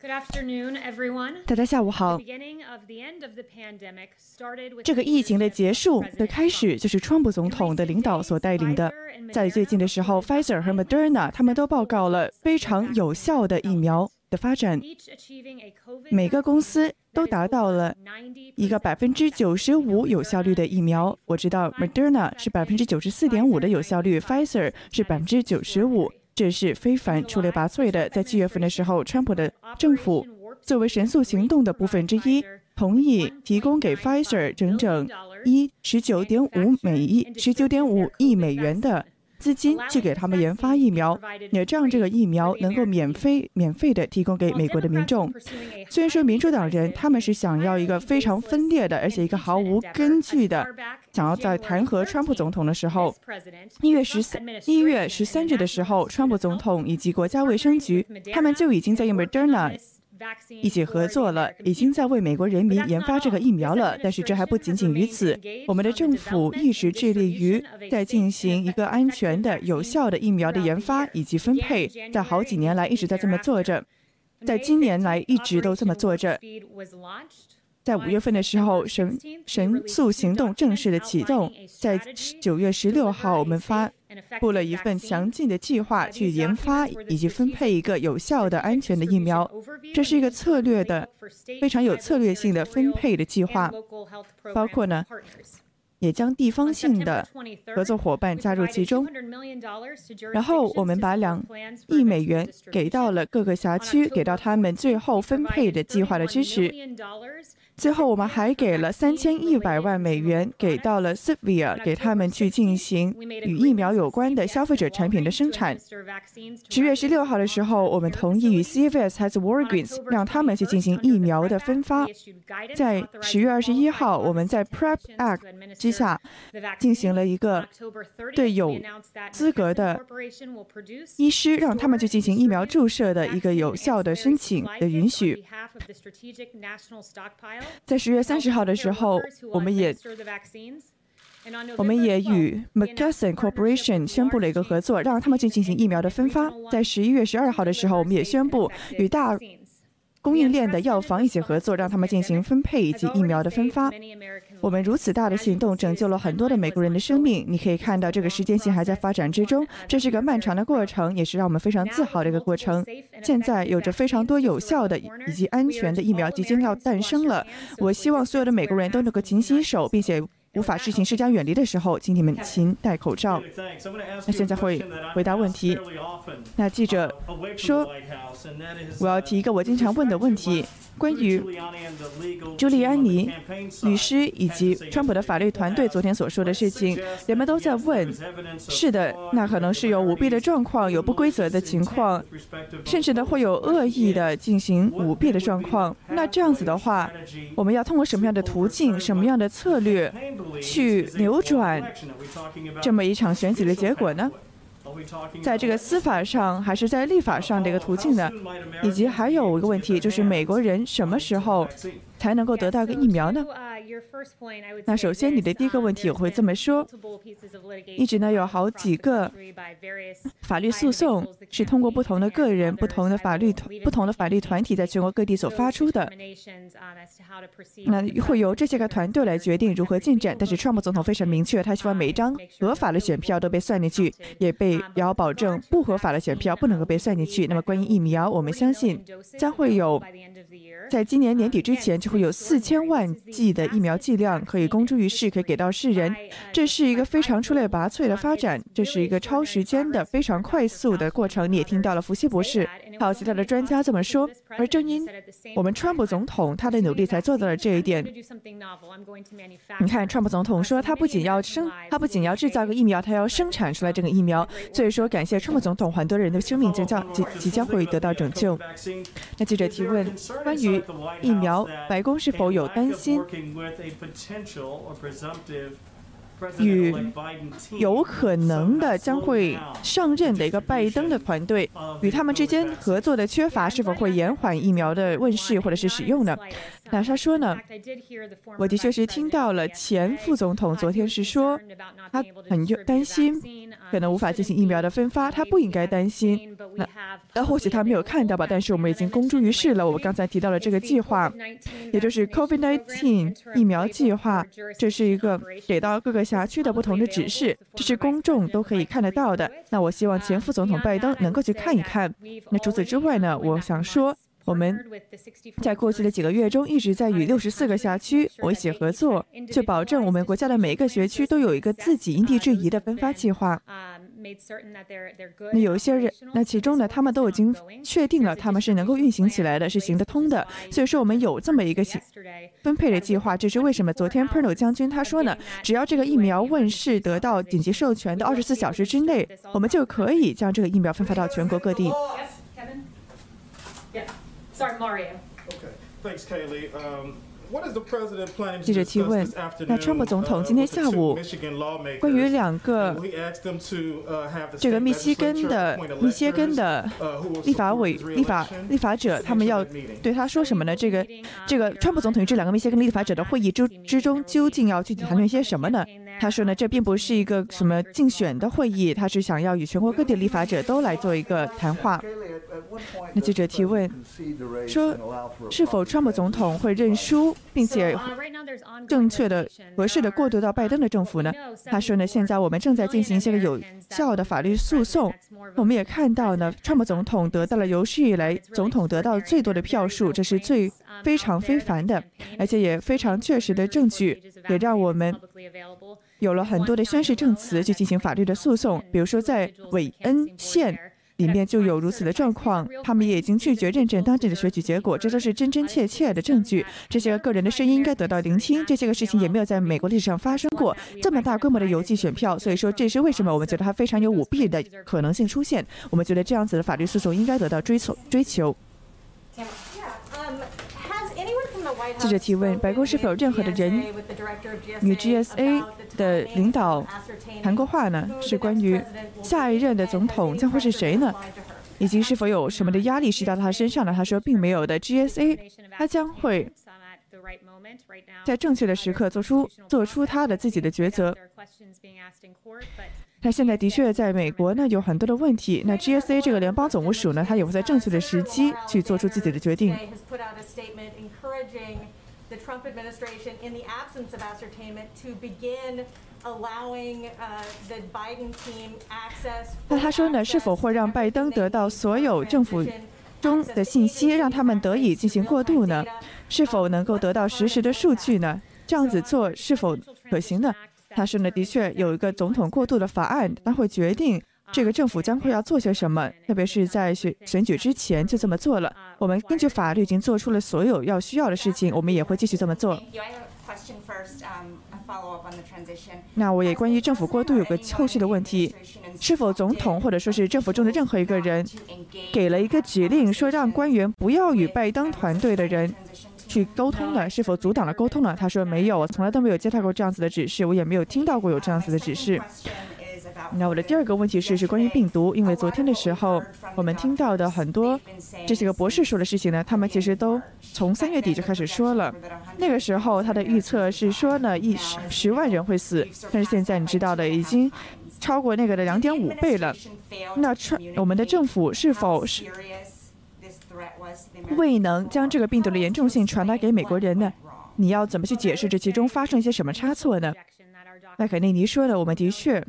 Good afternoon, everyone. 大家下午好。这个疫情的结束的开始就是川普总统的领导所带领的。在最近的时候，Pfizer 和 Moderna 他们都报告了非常有效的疫苗的发展，每个公司都达到了一个百分之九十五有效率的疫苗。我知道 Moderna 是百分之九十四点五的有效率，Pfizer 是百分之九十五。这是非凡出类拔萃的。在七月份的时候，川普的政府作为神速行动的部分之一，同意提供给 Pfizer 整整一十九点五美亿十九点五亿美元的资金，去给他们研发疫苗，也这样这个疫苗能够免费免费的提供给美国的民众。虽然说民主党人他们是想要一个非常分裂的，而且一个毫无根据的，想要在弹劾川普总统的时候，一月十三一月十三日的时候，川普总统以及国家卫生局他们就已经在用 Moderna 一起合作了，已经在为美国人民研发这个疫苗了。但是这还不仅仅于此，我们的政府一直致力于在进行一个安全的、有效的疫苗的研发以及分配，在好几年来一直在这么做着，在今年来一直都这么做着。在五月份的时候，神神速行动正式的启动。在九月十六号，我们发布了一份详尽的计划，去研发以及分配一个有效的、安全的疫苗。这是一个策略的、非常有策略性的分配的计划，包括呢，也将地方性的合作伙伴加入其中。然后我们把两亿美元给到了各个辖区，给到他们最后分配的计划的支持。最后，我们还给了三千一百万美元给到了 Sivia，给他们去进行与疫苗有关的消费者产品的生产。十月十六号的时候，我们同意与 CVS 还是 Walgreens 让他们去进行疫苗的分发。在十月二十一号，我们在 Prep Act 之下进行了一个对有资格的医师让他们去进行疫苗注射的一个有效的申请的允许。在十月三十号的时候，我们也我们也与 McKesson Corporation 宣布了一个合作，让他们去进行疫苗的分发。在十一月十二号的时候，我们也宣布与大供应链的药房一起合作，让他们进行分配以及疫苗的分发。我们如此大的行动，拯救了很多的美国人的生命。你可以看到，这个时间线还在发展之中，这是个漫长的过程，也是让我们非常自豪的一个过程。现在有着非常多有效的以及安全的疫苗即将要诞生了。我希望所有的美国人都能够勤洗手，并且无法事情施加远离的时候，请你们勤戴口罩。那现在会回答问题。那记者说，我要提一个我经常问的问题。关于朱利安尼律师以及川普的法律团队昨天所说的事情，人们都在问：是的，那可能是有舞弊的状况，有不规则的情况，甚至呢会有恶意的进行舞弊的状况。那这样子的话，我们要通过什么样的途径、什么样的策略去扭转这么一场选举的结果呢？在这个司法上还是在立法上的一个途径呢？以及还有一个问题，就是美国人什么时候才能够得到一个疫苗呢？那首先，你的第一个问题我会这么说：一直呢有好几个法律诉讼是通过不同的个人、不同的法律团、不同的法律团体在全国各地所发出的。那会由这些个团队来决定如何进展。但是，川普总统非常明确，他希望每一张合法的选票都被算进去，也被也要保证不合法的选票不能够被算进去。那么，关于疫苗，我们相信将会有在今年年底之前就会有四千万剂的疫苗剂量可以公诸于世，可以给到世人。这是一个非常出类拔萃的发展，这是一个超时间的非常快速的过程。你也听到了福西博士还有其他的专家这么说。而正因我们川普总统他的努力，才做到了这一点。你看，川普总统说他不仅要生，他不仅要制造个疫苗，他要生产出来这个疫苗。所以说，感谢川普总统，很多人的生命即将即即将会得到拯救。那记者提问，关于疫苗，白宫是否有担心？与有可能的将会上任的一个拜登的团队与他们之间合作的缺乏，是否会延缓疫苗的问世或者是使用呢？那他说呢？我的确是听到了前副总统昨天是说，他很担心可能无法进行疫苗的分发，他不应该担心。那那或许他没有看到吧？但是我们已经公诸于世了。我们刚才提到了这个计划，也就是 COVID-19 疫苗计划，这是一个给到各个辖区的不同的指示，这是公众都可以看得到的。那我希望前副总统拜登能够去看一看。那除此之外呢？我想说。我们在过去的几个月中一直在与六十四个辖区一起合作，就保证我们国家的每一个学区都有一个自己因地制宜的分发计划。那有一些人，那其中呢，他们都已经确定了他们是能够运行起来的，是行得通的。所以说，我们有这么一个分配的计划。这是为什么？昨天 Perno 将军他说呢，只要这个疫苗问世得到紧急授权的二十四小时之内，我们就可以将这个疫苗分发到全国各地。Sorry, Mario. Okay, thanks, Kaylee. Um, 记者提问：那川普总统今天下午关于两个这个密西根的密歇根的立法委立法立法者，他们要对他说什么呢？这个这个川普总统与这两个密歇根立法者的会议之之中，究竟要具体谈论些什么呢？他说呢，这并不是一个什么竞选的会议，他是想要与全国各地立法者都来做一个谈话。那记者提问说：是否川普总统会认输？并且正确的、合适的过渡到拜登的政府呢？他说呢，现在我们正在进行一些个有效的法律诉讼。我们也看到呢，川普总统得到了有史以来总统得到最多的票数，这是最非常非凡的，而且也非常确实的证据，也让我们有了很多的宣誓证词去进行法律的诉讼。比如说在韦恩县。里面就有如此的状况，他们也已经拒绝认证当地的选举结果，这都是真真切切的证据。这些个人的声音应该得到聆听。这些个事情也没有在美国历史上发生过这么大规模的邮寄选票，所以说这是为什么我们觉得它非常有舞弊的可能性出现。我们觉得这样子的法律诉讼应该得到追求追求。记者提问：白宫是否有任何的人与 GSA 的领导？谈过话呢？是关于下一任的总统将会是谁呢？以及是否有什么的压力施加到他身上呢？他说并没有的。GSA 他将会在正确的时刻做出做出他的自己的抉择。那现在的确在美国呢有很多的问题。那 GSA 这个联邦总务署呢，他也会在正确的时机去做出自己的决定。那他说呢？是否会让拜登得到所有政府中的信息，让他们得以进行过渡呢？是否能够得到实时的数据呢？这样子做是否可行呢？他说呢，的确有一个总统过渡的法案，他会决定这个政府将会要做些什么，特别是在选选举之前就这么做了。我们根据法律已经做出了所有要需要的事情，我们也会继续这么做。那我也关于政府过渡有个后续的问题：是否总统或者说是政府中的任何一个人给了一个指令，说让官员不要与拜登团队的人去沟通呢？是否阻挡了沟通呢？他说没有，我从来都没有接到过这样子的指示，我也没有听到过有这样子的指示。那我的第二个问题是是关于病毒，因为昨天的时候我们听到的很多这些个博士说的事情呢，他们其实都从三月底就开始说了。那个时候他的预测是说呢，一十十万人会死，但是现在你知道的已经超过那个的两点五倍了。那川我们的政府是否是未能将这个病毒的严重性传达给美国人呢？你要怎么去解释这其中发生一些什么差错呢？麦肯尼尼说的，我们的确。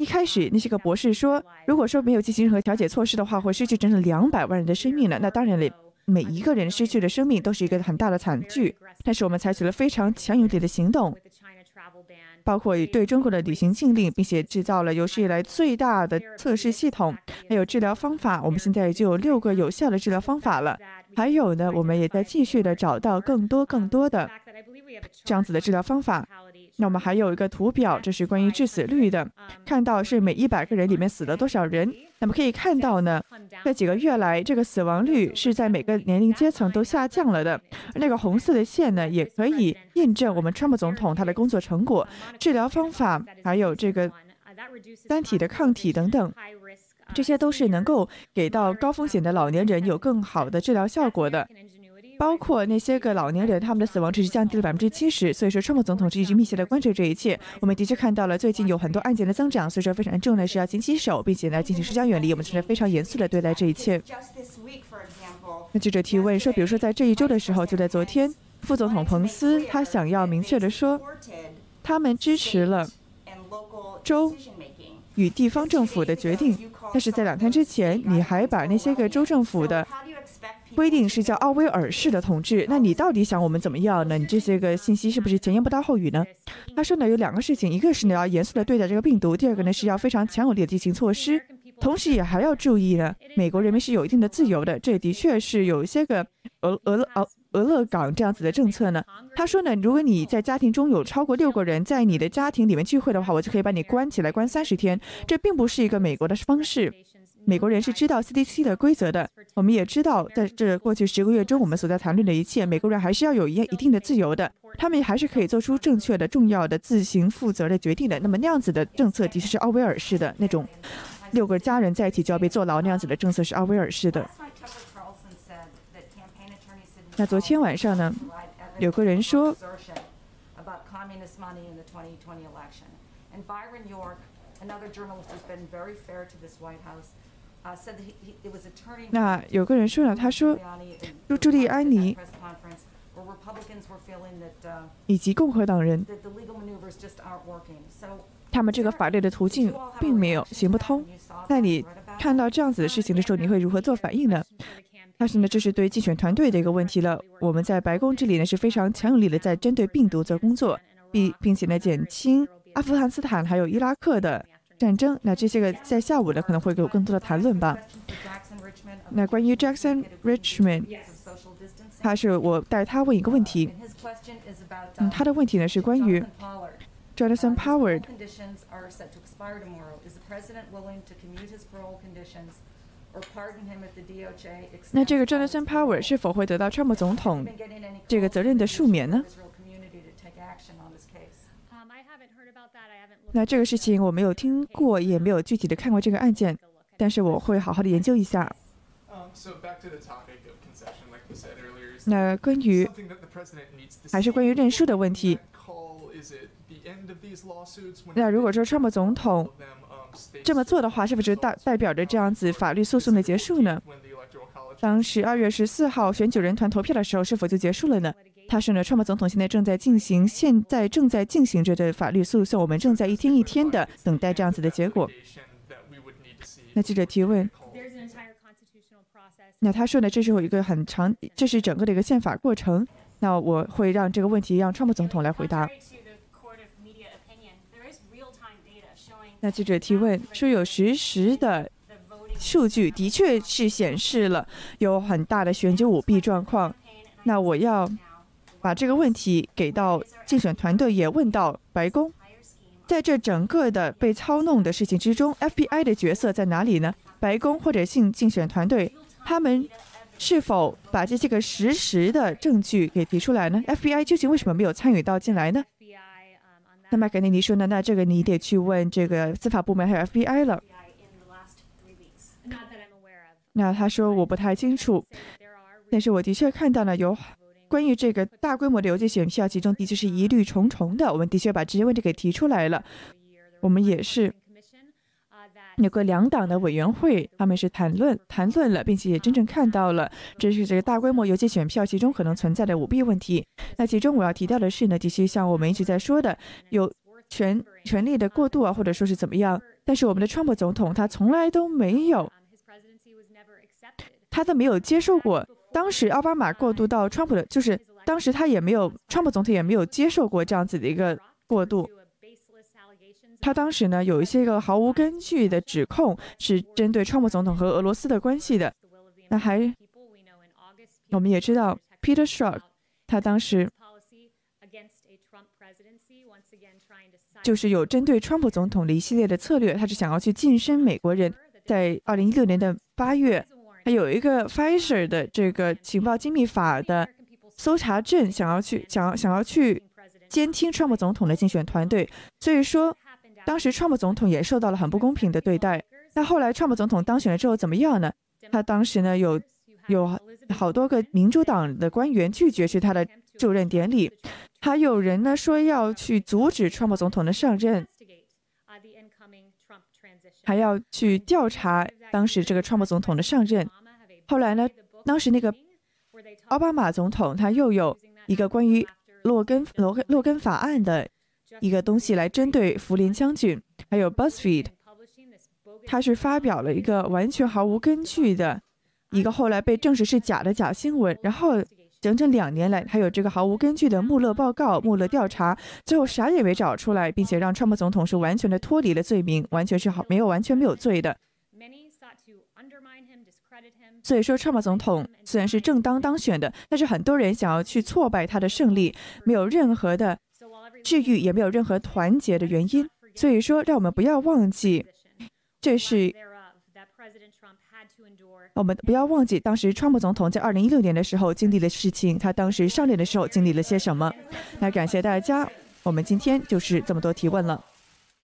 一开始，那些个博士说，如果说没有进行任何调解措施的话，会失去整整两百万人的生命了。那当然了，每一个人失去的生命都是一个很大的惨剧。但是我们采取了非常强有力的行动，包括对中国的旅行禁令，并且制造了有史以来最大的测试系统，还有治疗方法。我们现在已经有六个有效的治疗方法了。还有呢，我们也在继续的找到更多更多的这样子的治疗方法。那我们还有一个图表，这是关于致死率的，看到是每一百个人里面死了多少人。那么可以看到呢，这几个月来，这个死亡率是在每个年龄阶层都下降了的。那个红色的线呢，也可以验证我们川普总统他的工作成果、治疗方法，还有这个单体的抗体等等，这些都是能够给到高风险的老年人有更好的治疗效果的。包括那些个老年人，他们的死亡率是降低了百分之七十。所以说，川普总统是一直密切的关注这一切。我们的确看到了最近有很多案件的增长，所以说非常重要的是要勤洗手，并且呢进行社交远离。我们是非常严肃的对待这一切。那记者提问说，比如说在这一周的时候，就在昨天，副总统彭斯他想要明确的说，他们支持了州与地方政府的决定。但是在两天之前，你还把那些个州政府的。规定是叫奥威尔式的统治，那你到底想我们怎么样呢？你这些个信息是不是前言不搭后语呢？他说呢有两个事情，一个是呢要严肃的对待这个病毒，第二个呢是要非常强有力的进行措施，同时也还要注意呢，美国人民是有一定的自由的，这的确是有一些个俄俄俄俄勒冈这样子的政策呢。他说呢，如果你在家庭中有超过六个人在你的家庭里面聚会的话，我就可以把你关起来关三十天，这并不是一个美国的方式。美国人是知道 CDC 的规则的，我们也知道，在这过去十个月中，我们所在谈论的一切，美国人还是要有一一定的自由的，他们还是可以做出正确的、重要的、自行负责的决定的。那么那样子的政策，的确是奥威尔式的那种，六个家人在一起就要被坐牢那样子的政策是奥威尔式的。那昨天晚上呢，有个人说。那有个人说了，他说，朱利安尼以及共和党人，他们这个法律的途径并没有行不通。那你看到这样子的事情的时候，你会如何做反应呢？但是呢，这是对竞选团队的一个问题了。我们在白宫这里呢是非常强有力的在针对病毒做工作，并并且呢减轻阿富汗斯坦还有伊拉克的。战争，那这些个在下午呢可能会有更多的谈论吧。那关于 Jackson Richmond，他是我带他问一个问题。嗯，他的问题呢是关于 Jonathan Power。那这个 Jonathan Power 是否会得到川普总统这个责任的赦免呢？那这个事情我没有听过，也没有具体的看过这个案件，但是我会好好的研究一下。那关于还是关于认输的问题。那如果说川普总统这么做的话，是不是代代表着这样子法律诉讼的结束呢？当十二月十四号选举人团投票的时候，是否就结束了呢？他说呢，川普总统现在正在进行，现在正在进行着的法律诉讼，我们正在一天一天的等待这样子的结果。那记者提问，那他说呢，这是有一个很长，这是整个的一个宪法过程。那我会让这个问题让川普总统来回答。那记者提问说，有实时的数据的确是显示了有很大的选举舞弊状况。那我要。把这个问题给到竞选团队，也问到白宫，在这整个的被操弄的事情之中，FBI 的角色在哪里呢？白宫或者竞竞选团队，他们是否把这些个实时的证据给提出来呢？FBI 究竟为什么没有参与到进来呢？那麦肯尼说呢？那这个你得去问这个司法部门还有 FBI 了。那他说我不太清楚，但是我的确看到了有。关于这个大规模的邮寄选票，其中的确是疑虑重重的。我们的确把这些问题给提出来了。我们也是有个两党的委员会，他们是谈论谈论了，并且也真正看到了，这是这个大规模邮寄选票其中可能存在的舞弊问题。那其中我要提到的是呢，的确像我们一直在说的，有权权力的过度啊，或者说是怎么样。但是我们的川普总统他从来都没有，他都没有接受过。当时奥巴马过渡到川普的，就是当时他也没有，川普总统也没有接受过这样子的一个过渡。他当时呢有一些个毫无根据的指控，是针对川普总统和俄罗斯的关系的。那还，我们也知道 Peter Strzok，他当时就是有针对川普总统的一系列的策略，他是想要去晋升美国人。在二零一六年的八月，还有一个 Pfizer 的这个情报机密法的搜查证，想要去想要想要去监听川普总统的竞选团队。所以说，当时川普总统也受到了很不公平的对待。那后来川普总统当选了之后怎么样呢？他当时呢有有好多个民主党的官员拒绝去他的就任典礼，还有人呢说要去阻止川普总统的上任，还要去调查当时这个川普总统的上任。后来呢，当时那个奥巴马总统他又有一个关于洛根罗洛根法案的一个东西来针对福林将军，还有 BuzzFeed。他是发表了一个完全毫无根据的一个后来被证实是假的假新闻，然后整整两年来还有这个毫无根据的穆勒报告、穆勒调查，最后啥也没找出来，并且让川普总统是完全的脱离了罪名，完全是好没有完全没有罪的。所以说，川普总统虽然是正当当选的，但是很多人想要去挫败他的胜利，没有任何的治愈，也没有任何团结的原因。所以说，让我们不要忘记。这是我们不要忘记，当时川普总统在二零一六年的时候经历的事情，他当时上任的时候经历了些什么。那感谢大家，我们今天就是这么多提问了。